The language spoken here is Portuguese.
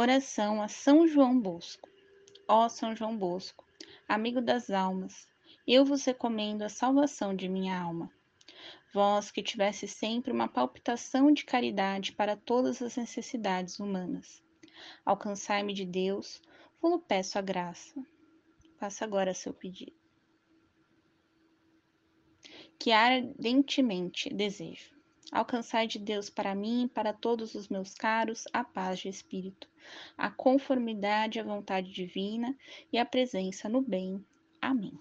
Oração a São João Bosco. Ó São João Bosco, amigo das almas, eu vos recomendo a salvação de minha alma. Vós que tivesse sempre uma palpitação de caridade para todas as necessidades humanas. Alcançai-me de Deus, vos peço a graça. Faça agora seu pedido. Que ardentemente desejo Alcançai de Deus para mim e para todos os meus caros a paz de espírito, a conformidade à vontade divina e a presença no bem. Amém.